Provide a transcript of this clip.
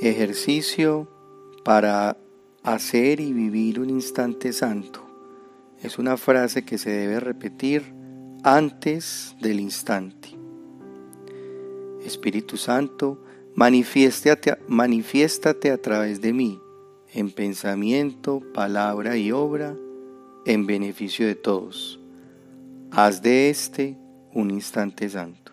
Ejercicio para hacer y vivir un instante santo. Es una frase que se debe repetir antes del instante. Espíritu Santo, manifiéstate, manifiéstate a través de mí, en pensamiento, palabra y obra, en beneficio de todos. Haz de este un instante santo.